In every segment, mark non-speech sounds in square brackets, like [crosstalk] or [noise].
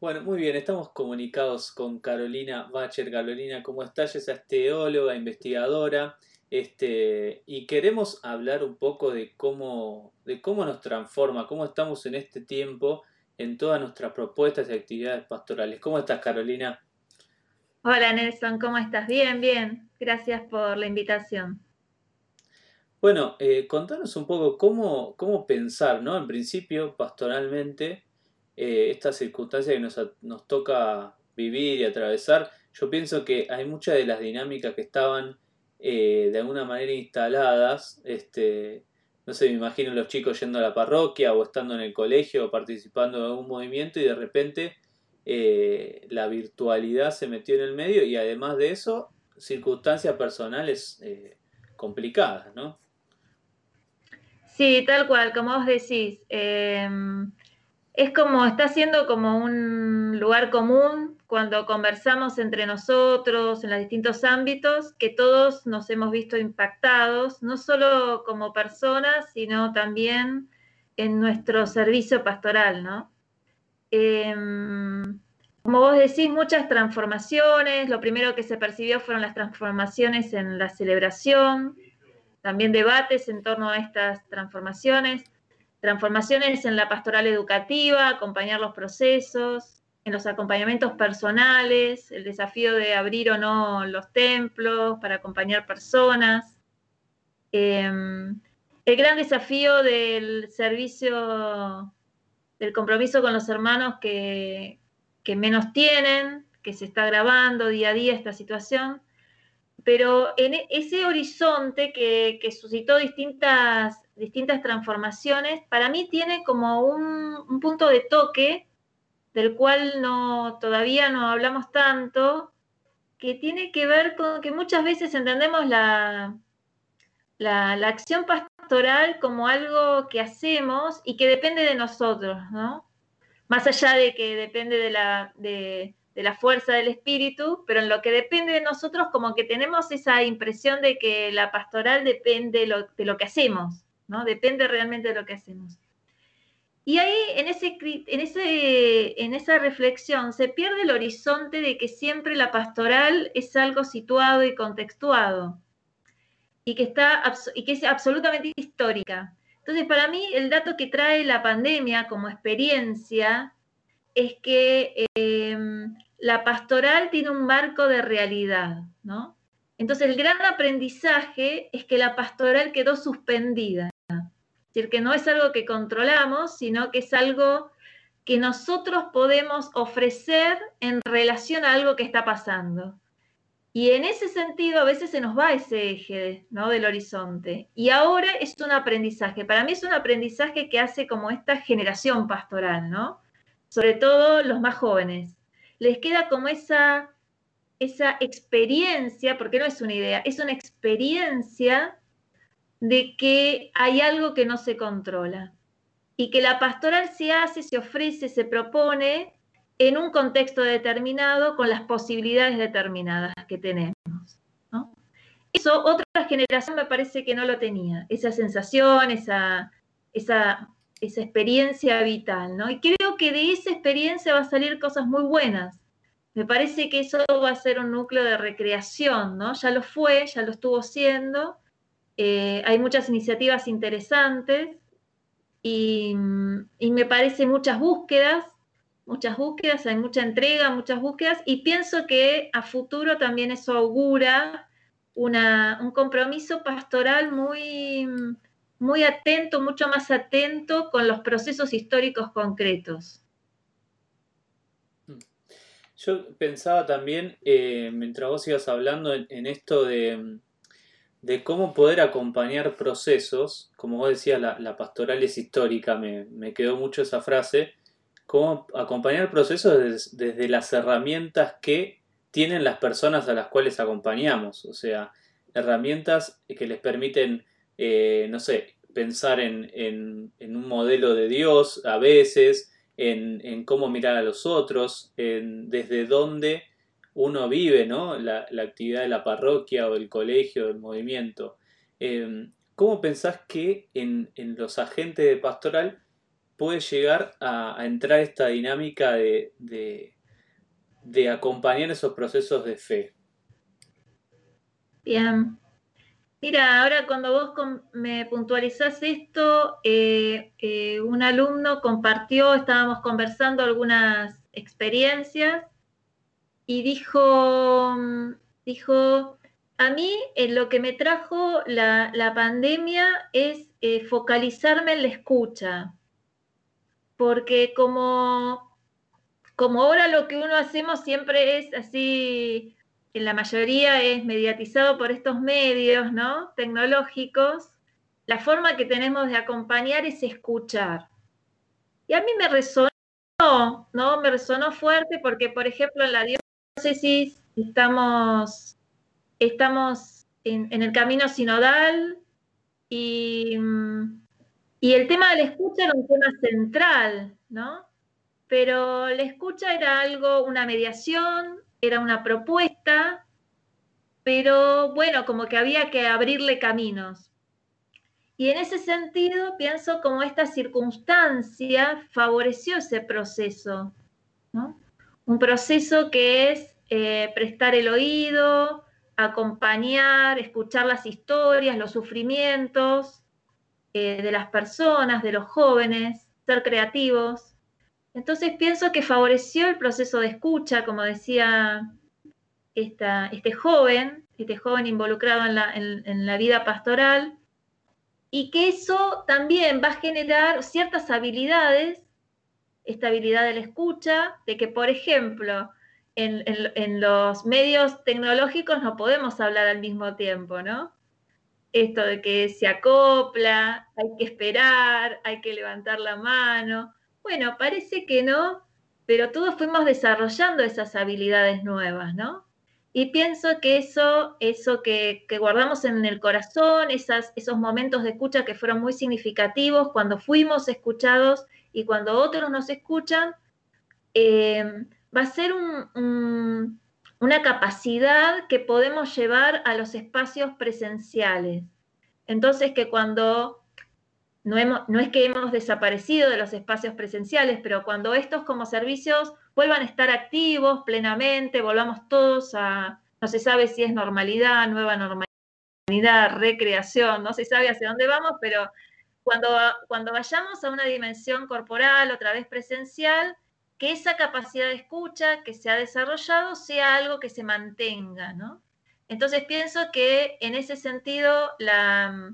Bueno, muy bien, estamos comunicados con Carolina Bacher. Carolina, ¿cómo estás? Ella es teóloga, investigadora, este, y queremos hablar un poco de cómo, de cómo nos transforma, cómo estamos en este tiempo en todas nuestras propuestas y actividades pastorales. ¿Cómo estás, Carolina? Hola, Nelson, ¿cómo estás? Bien, bien. Gracias por la invitación. Bueno, eh, contanos un poco cómo, cómo pensar, ¿no? En principio, pastoralmente, eh, esta circunstancia que nos, toca vivir y atravesar, yo pienso que hay muchas de las dinámicas que estaban eh, de alguna manera instaladas, este, no sé, me imagino los chicos yendo a la parroquia o estando en el colegio o participando en algún movimiento y de repente eh, la virtualidad se metió en el medio y además de eso, circunstancias personales complicadas, ¿no? Sí, tal cual, como vos decís. Es como, está siendo como un lugar común cuando conversamos entre nosotros en los distintos ámbitos, que todos nos hemos visto impactados, no solo como personas, sino también en nuestro servicio pastoral, ¿no? Em, como vos decís, muchas transformaciones. Lo primero que se percibió fueron las transformaciones en la celebración, también debates en torno a estas transformaciones transformaciones en la pastoral educativa, acompañar los procesos, en los acompañamientos personales, el desafío de abrir o no los templos para acompañar personas, em, el gran desafío del servicio, del compromiso con los hermanos que, menos tienen, que se está grabando día a día esta situación, pero en e, ese horizonte que, suscitó distintas distintas transformaciones, para mí tiene como un, punto de toque del cual no, todavía no hablamos tanto, que tiene que ver con que muchas veces entendemos la, la, acción pastoral como algo que hacemos y que depende de nosotros, ¿no? Más allá de que depende de la, de, la fuerza del espíritu, pero en lo que depende de nosotros como que tenemos esa impresión de que la pastoral depende de lo que hacemos. ¿no? Depende realmente de lo que hacemos. Y ahí, en, ese, en, ese, en esa reflexión, se pierde el horizonte de que siempre la pastoral es algo situado y contextuado, y que, está, y que es absolutamente histórica. Entonces, para mí, el dato que trae la pandemia como experiencia es que em, la pastoral tiene un marco de realidad, ¿no? Entonces, el gran aprendizaje es que la pastoral quedó suspendida decir, que no es algo que controlamos, sino que es algo que nosotros podemos ofrecer en relación a algo que está pasando. Y en ese sentido a veces se nos va ese eje ¿no? del horizonte. Y ahora es un aprendizaje. Para mí es un aprendizaje que hace como esta generación pastoral, ¿no? Sobre todo los más jóvenes. Les queda como esa, esa experiencia, porque no es una idea, es una experiencia de que hay algo que no se controla y que la pastoral se hace, se ofrece, se propone en un contexto determinado con las posibilidades determinadas que tenemos. Eso otra generación me parece que no lo tenía, esa sensación, esa, esa, esa experiencia vital. ¿no? Y creo que de esa experiencia va a salir cosas muy buenas. Me parece que eso va a ser un núcleo de recreación, ¿no? Ya lo fue, ya lo estuvo siendo, eh, hay muchas iniciativas interesantes y, me parece muchas búsquedas, muchas búsquedas, hay mucha entrega, muchas búsquedas y pienso que a futuro también eso augura un compromiso pastoral muy, muy atento, mucho más atento con los procesos históricos concretos. Yo pensaba también, eh, mientras vos ibas hablando, en esto de, de cómo poder acompañar procesos, como vos decías, la, pastoral es histórica, me, quedó mucho esa frase, cómo acompañar procesos desde, las herramientas que tienen las personas a las cuales acompañamos, o sea, herramientas que les permiten, eh, no sé, pensar en, un modelo de Dios a veces, en, en cómo mirar a los otros, en desde dónde uno vive ¿no? la, actividad de la parroquia o del colegio, del movimiento. Em, ¿Cómo pensás que en, los agentes de pastoral puede llegar a, entrar esta dinámica de, de, acompañar esos procesos de fe. Bien. Mira, ahora cuando vos me puntualizás esto, eh, eh, un alumno compartió, estábamos conversando algunas experiencias y dijo, dijo, a mí lo que me trajo la, pandemia es eh, focalizarme en la escucha, porque como, como ahora lo que uno hacemos siempre es así, en la mayoría es mediatizado por estos medios ¿no? tecnológicos, la forma que tenemos de acompañar es escuchar. Y a mí me resonó, ¿no? Me resonó fuerte porque, por ejemplo, en la diócesis estamos, estamos en, el camino sinodal y, y, el tema de la escucha era un tema central, ¿no? Pero la escucha era algo, una mediación, era una propuesta, pero bueno, como que había que abrirle caminos. Y en ese sentido, pienso como esta circunstancia favoreció ese proceso, ¿no? Un proceso que es eh, prestar el oído, acompañar, escuchar las historias, los sufrimientos eh, de las personas, de los jóvenes, ser creativos. Entonces pienso que favoreció el proceso de escucha, como decía este joven, este joven involucrado en la, en vida pastoral, y que eso también va a generar ciertas habilidades, esta habilidad de la escucha, de que, por ejemplo, en, los medios tecnológicos no podemos hablar al mismo tiempo, ¿no? Esto de que se acopla, hay que esperar, hay que levantar la mano. Bueno, parece que no, pero todos fuimos desarrollando esas habilidades nuevas, ¿no? Y pienso que eso, eso que, guardamos en el corazón, esos momentos de escucha que fueron muy significativos, cuando fuimos escuchados y cuando otros nos escuchan, eh, va a ser una capacidad que podemos llevar a los espacios presenciales. Entonces, que cuando no, es que hemos desaparecido de los espacios presenciales, pero cuando estos como servicios vuelvan a estar activos plenamente, volvamos todos a, no se sabe si es normalidad, nueva normalidad, recreación, no se sabe hacia dónde vamos, pero cuando, cuando vayamos a una dimensión corporal, otra vez presencial, que esa capacidad de escucha que se ha desarrollado sea algo que se mantenga, ¿no? Entonces pienso que en ese sentido, la,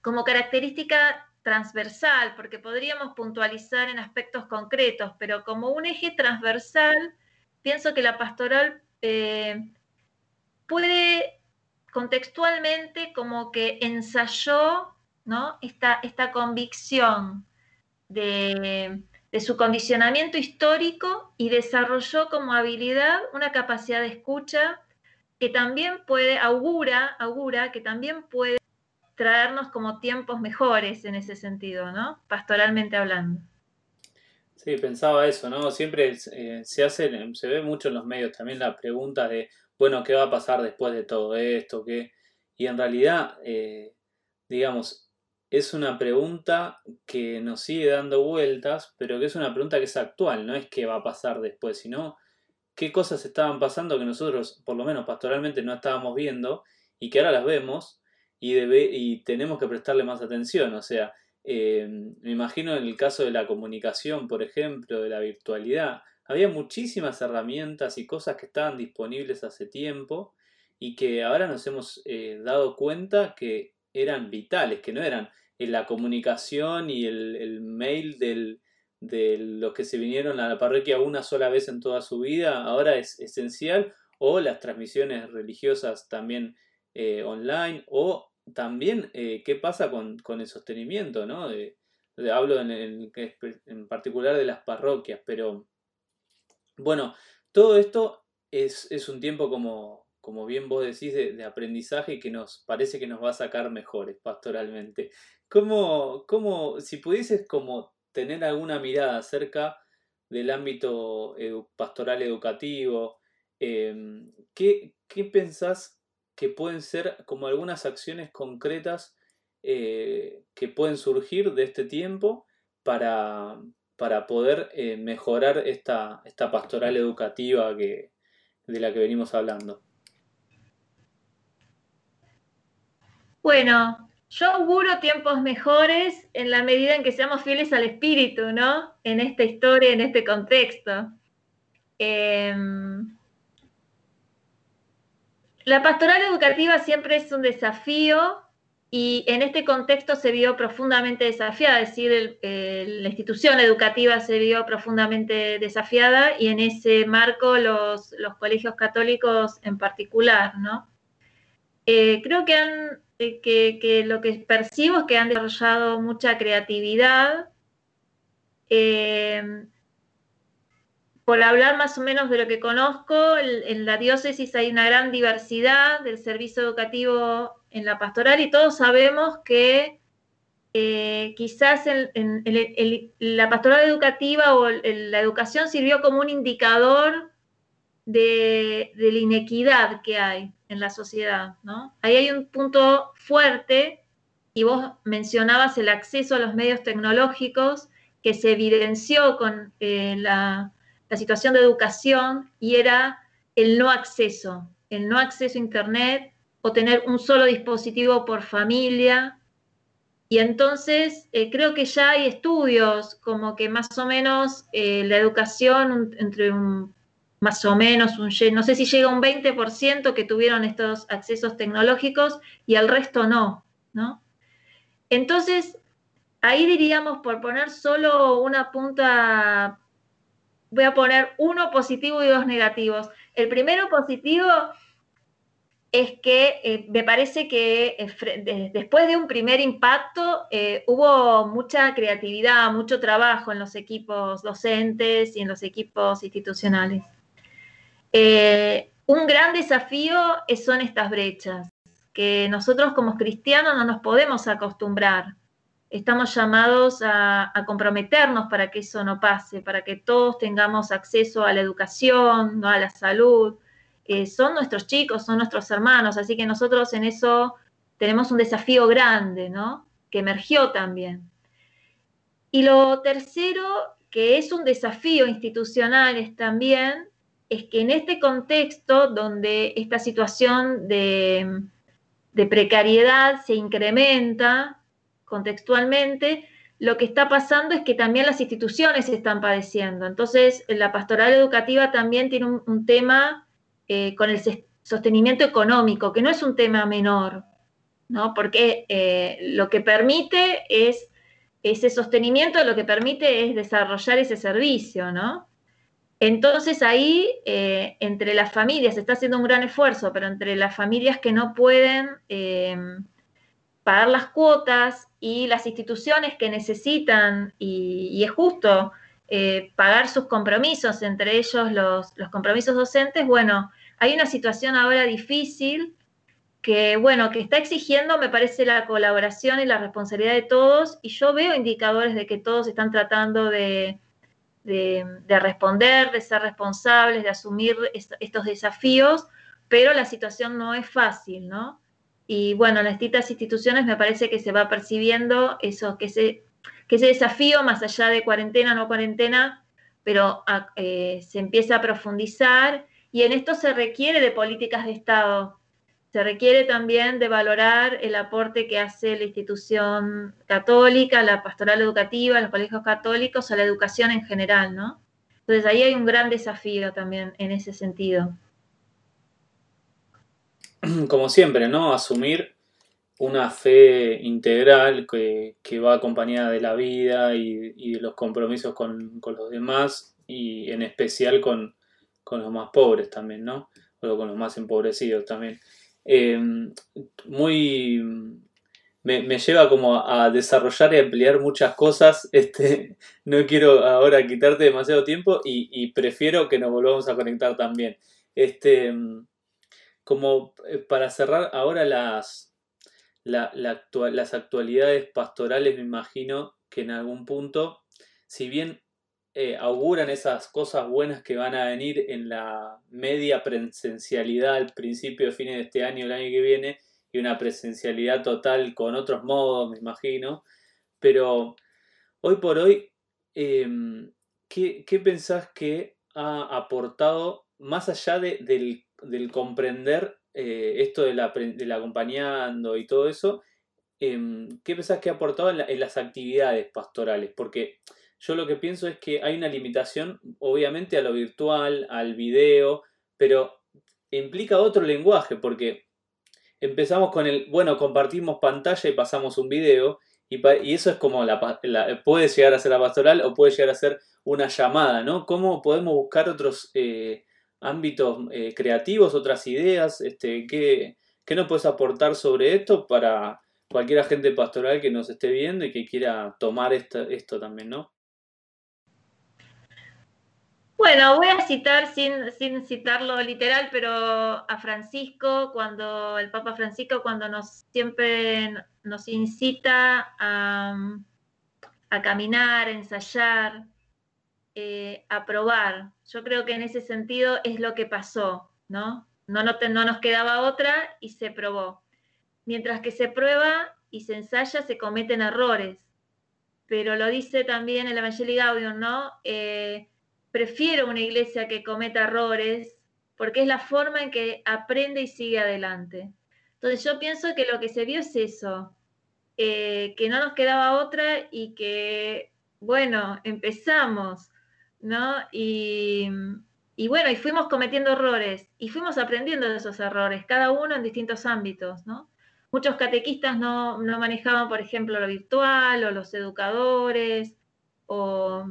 como característica transversal, porque podríamos puntualizar en aspectos concretos, pero como un eje transversal, pienso que la pastoral eh, puede contextualmente como que ensayó ¿no? esta, esta convicción de, de su condicionamiento histórico y desarrolló como habilidad una capacidad de escucha que también puede, augura, augura que también puede traernos como tiempos mejores en ese sentido, ¿no? Pastoralmente hablando. Sí, pensaba eso, ¿no? Siempre eh, se hace, se ve mucho en los medios también la pregunta de, bueno, ¿qué va a pasar después de todo esto? ¿Qué? Y en realidad, eh, digamos, es una pregunta que nos sigue dando vueltas, pero que es una pregunta que es actual, no es qué va a pasar después, sino qué cosas estaban pasando que nosotros, por lo menos pastoralmente, no estábamos viendo y que ahora las vemos y, tenemos que prestarle más atención. O sea, eh, me imagino en el caso de la comunicación, por ejemplo, de la virtualidad, había muchísimas herramientas y cosas que estaban disponibles hace tiempo y que ahora nos hemos eh, dado cuenta que eran vitales, que no eran en la comunicación y el, mail del, de los que se vinieron a la parroquia una sola vez en toda su vida, ahora es esencial, o las transmisiones religiosas también eh, online, o también eh, qué pasa con, el sostenimiento, ¿no? hablo en, en, particular de las parroquias, pero bueno, todo esto es, es un tiempo como, como bien vos decís, de, aprendizaje que nos parece que nos va a sacar mejores pastoralmente. ¿Cómo, cómo si pudieses como tener alguna mirada acerca del ámbito pastoral educativo, em, ¿qué, pensás que pueden ser como algunas acciones concretas eh, que pueden surgir de este tiempo para, para poder eh, mejorar esta, esta pastoral educativa que, de la que venimos hablando? Bueno, yo auguro tiempos mejores en la medida en que seamos fieles al espíritu, ¿no? En esta historia, en este contexto. Em, la pastoral educativa siempre es un desafío y en este contexto se vio profundamente desafiada, es decir, la institución educativa se vio profundamente desafiada y en ese marco los, colegios católicos en particular, ¿no? Eh, creo que, han, eh, que, lo que percibo es que han desarrollado mucha creatividad. Eh, por hablar más o menos de lo que conozco, en la diócesis hay una gran diversidad del servicio educativo en la pastoral y todos sabemos que eh, quizás la pastoral educativa o la educación sirvió como un indicador de, de, la inequidad que hay en la sociedad. ¿no? Ahí hay un punto fuerte y vos mencionabas el acceso a los medios tecnológicos que se evidenció con eh, la la situación de educación y era el no acceso, el no acceso a Internet o tener un solo dispositivo por familia. Y entonces eh, creo que ya hay estudios como que más o menos eh, la educación entre un más o menos un no sé si llega un 20% que tuvieron estos accesos tecnológicos y el resto no, ¿no? Entonces, ahí diríamos, por poner solo una punta voy a poner uno positivo y dos negativos. El primero positivo es que eh, me parece que eh, después de un primer impacto eh, hubo mucha creatividad, mucho trabajo en los equipos docentes y en los equipos institucionales. un gran desafío son estas brechas, que nosotros como cristianos no nos podemos acostumbrar estamos llamados a, comprometernos para que eso no pase, para que todos tengamos acceso a la educación, a la salud. Son nuestros chicos, son nuestros hermanos, así que nosotros en eso tenemos un desafío grande, ¿no? Que emergió también. Y lo tercero, que es un desafío institucional es también, es que en este contexto donde esta situación de, de precariedad se incrementa, contextualmente, lo que está pasando es que también las instituciones están padeciendo. Entonces, la pastoral educativa también tiene un, tema eh, con el sostenimiento económico, que no es un tema menor, ¿no? Porque eh, lo que permite es, ese sostenimiento lo que permite es desarrollar ese servicio, ¿no? Entonces ahí, eh, entre las familias, se está haciendo un gran esfuerzo, pero entre las familias que no pueden pagar las cuotas y las instituciones que necesitan, y, es justo, eh, pagar sus compromisos, entre ellos los, compromisos docentes, bueno, hay una situación ahora difícil que, bueno, que está exigiendo, me parece, la colaboración y la responsabilidad de todos, y yo veo indicadores de que todos están tratando de, responder, de ser responsables, de asumir estos desafíos, pero la situación no es fácil, ¿no? Y bueno, en distintas instituciones me parece que se va percibiendo eso, que ese, que ese desafío, más allá de cuarentena, no cuarentena, pero ah, eh, se empieza a profundizar y en esto se requiere de políticas de Estado. Se requiere también de valorar el aporte que hace la institución católica, la pastoral educativa, los colegios católicos, a la educación en general, ¿no? Entonces ahí hay un gran desafío también en ese sentido. [clears throat] como siempre, ¿no? Asumir una fe integral que, va acompañada de la vida y, de los compromisos con, los demás y en especial con, los más pobres también, ¿no? O con los más empobrecidos también. Em, muy... Me, lleva como a desarrollar y ampliar muchas cosas. [laughs] Este, no quiero ahora quitarte demasiado tiempo y, y prefiero que nos volvamos a conectar también. Este, como eh, para cerrar ahora las, las actualidades pastorales, me imagino que en algún punto, si bien eh, auguran esas cosas buenas que van a venir en la media presencialidad al principio, fines de este año, el año que viene, y una presencialidad total con otros modos, me imagino, pero hoy por hoy, em, ¿qué, pensás que ha aportado más allá del, comprender eh, esto del acompañando y todo eso? Em, ¿Qué pensás que ha aportado en, las actividades pastorales? Porque yo lo que pienso es que hay una limitación, obviamente, a lo virtual, al video, pero implica otro lenguaje, porque empezamos con el, bueno, compartimos pantalla y pasamos un video, y, eso es como la, puede llegar a ser la pastoral o puede llegar a ser una llamada, ¿no? ¿Cómo podemos buscar otros eh, ámbitos eh, creativos, otras ideas? Este, ¿qué, ¿Qué nos puedes aportar sobre esto para cualquier agente pastoral que nos esté viendo y que quiera tomar esto también, ¿no? Bueno, voy a citar, sin, sin, citarlo literal, pero a Francisco, cuando el Papa Francisco, cuando nos siempre nos incita a, caminar, a ensayar, eh, a probar. Yo creo que en ese sentido es lo que pasó, no, no nos quedaba otra y se probó. Mientras que se prueba y se ensaya, se cometen errores. Pero lo dice también el Evangelio Gaudium, ¿no? Eh, prefiero una iglesia que cometa errores porque es la forma en que aprende y sigue adelante. Entonces yo pienso que lo que se vio es eso, eh, que no nos quedaba otra y que, bueno, empezamos, ¿no? Y, bueno, y fuimos cometiendo errores y fuimos aprendiendo de esos errores, cada uno en distintos ámbitos, ¿no? Muchos catequistas no, no manejaban, por ejemplo, lo virtual o los educadores o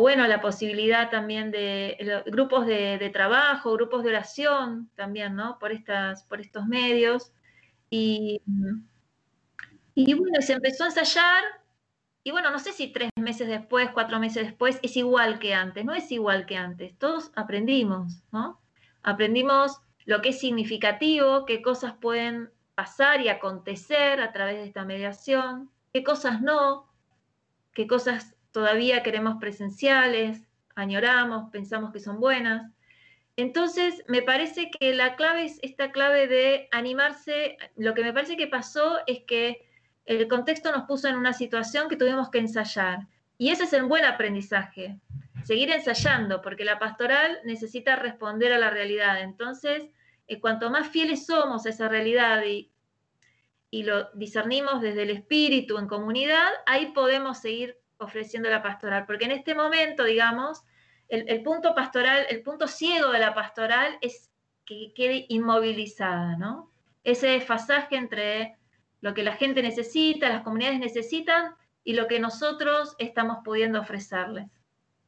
bueno, la posibilidad también de grupos de, trabajo, grupos de oración también, ¿no? Por, estas, por estos medios. Y, y bueno, se empezó a ensayar, y bueno, no sé si tres meses después, cuatro meses después, es igual que antes, no es igual que antes, todos aprendimos, ¿no? Aprendimos lo que es significativo, qué cosas pueden pasar y acontecer a través de esta mediación, qué cosas no, qué cosas todavía queremos presenciales, añoramos, pensamos que son buenas. Entonces, me parece que la clave es esta clave de animarse. Lo que me parece que pasó es que el contexto nos puso en una situación que tuvimos que ensayar. Y ese es el buen aprendizaje, seguir ensayando, porque la pastoral necesita responder a la realidad. Entonces, eh, cuanto más fieles somos a esa realidad y, lo discernimos desde el espíritu en comunidad, ahí podemos seguir ofreciendo la pastoral, porque en este momento, digamos, el, punto pastoral, el punto ciego de la pastoral es que quede inmovilizada, ¿no? Ese desfasaje entre lo que la gente necesita, las comunidades necesitan y lo que nosotros estamos pudiendo ofrecerles.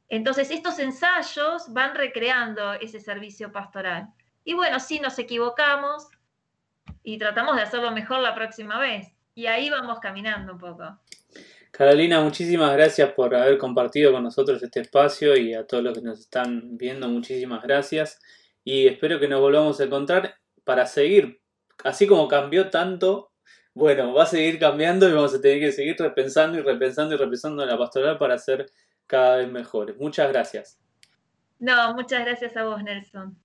Entonces, estos ensayos van recreando ese servicio pastoral. Y bueno, sí nos equivocamos y tratamos de hacerlo mejor la próxima vez. Y ahí vamos caminando un poco. Carolina, muchísimas gracias por haber compartido con nosotros este espacio y a todos los que nos están viendo, muchísimas gracias. Y espero que nos volvamos a encontrar para seguir, así como cambió tanto, bueno, va a seguir cambiando y vamos a tener que seguir repensando y repensando y repensando la pastoral para ser cada vez mejores. Muchas gracias. No, muchas gracias a vos, Nelson.